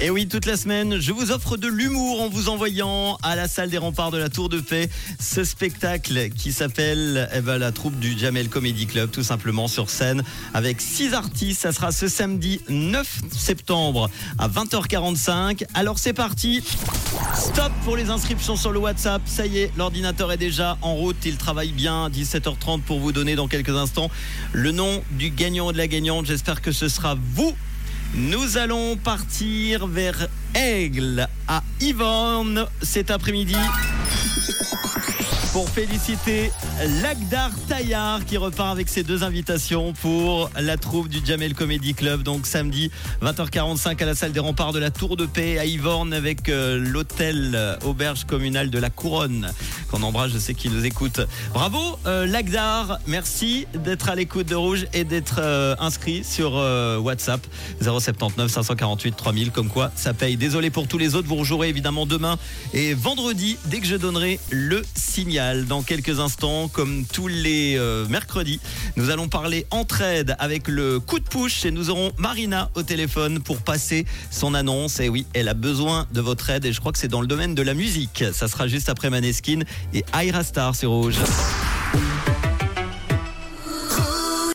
Et oui, toute la semaine, je vous offre de l'humour en vous envoyant à la salle des remparts de la Tour de Paix ce spectacle qui s'appelle eh ben, la troupe du Jamel Comedy Club, tout simplement sur scène avec six artistes. Ça sera ce samedi 9 septembre à 20h45. Alors c'est parti. Stop pour les inscriptions sur le WhatsApp. Ça y est, l'ordinateur est déjà en route. Il travaille bien. 17h30 pour vous donner dans quelques instants le nom du gagnant ou de la gagnante. J'espère que ce sera vous. Nous allons partir vers Aigle à Yvonne cet après-midi pour féliciter Lagdar Taillard qui repart avec ses deux invitations pour la troupe du Jamel Comedy Club. Donc samedi 20h45 à la salle des remparts de la Tour de Paix à Yvorne avec euh, l'hôtel euh, auberge communale de la Couronne qu'on embrasse. Je sais qu'il nous écoute. Bravo euh, Lagdar, merci d'être à l'écoute de Rouge et d'être inscrit sur WhatsApp 079 548 3000. Comme quoi ça paye. Désolé pour tous les autres. Vous rejouerez évidemment demain et vendredi dès que je donnerai le signal. Dans quelques instants, comme tous les euh, mercredis, nous allons parler entraide avec le coup de push et nous aurons Marina au téléphone pour passer son annonce. Et oui, elle a besoin de votre aide et je crois que c'est dans le domaine de la musique. Ça sera juste après Maneskin et Aira Star sur Rouge.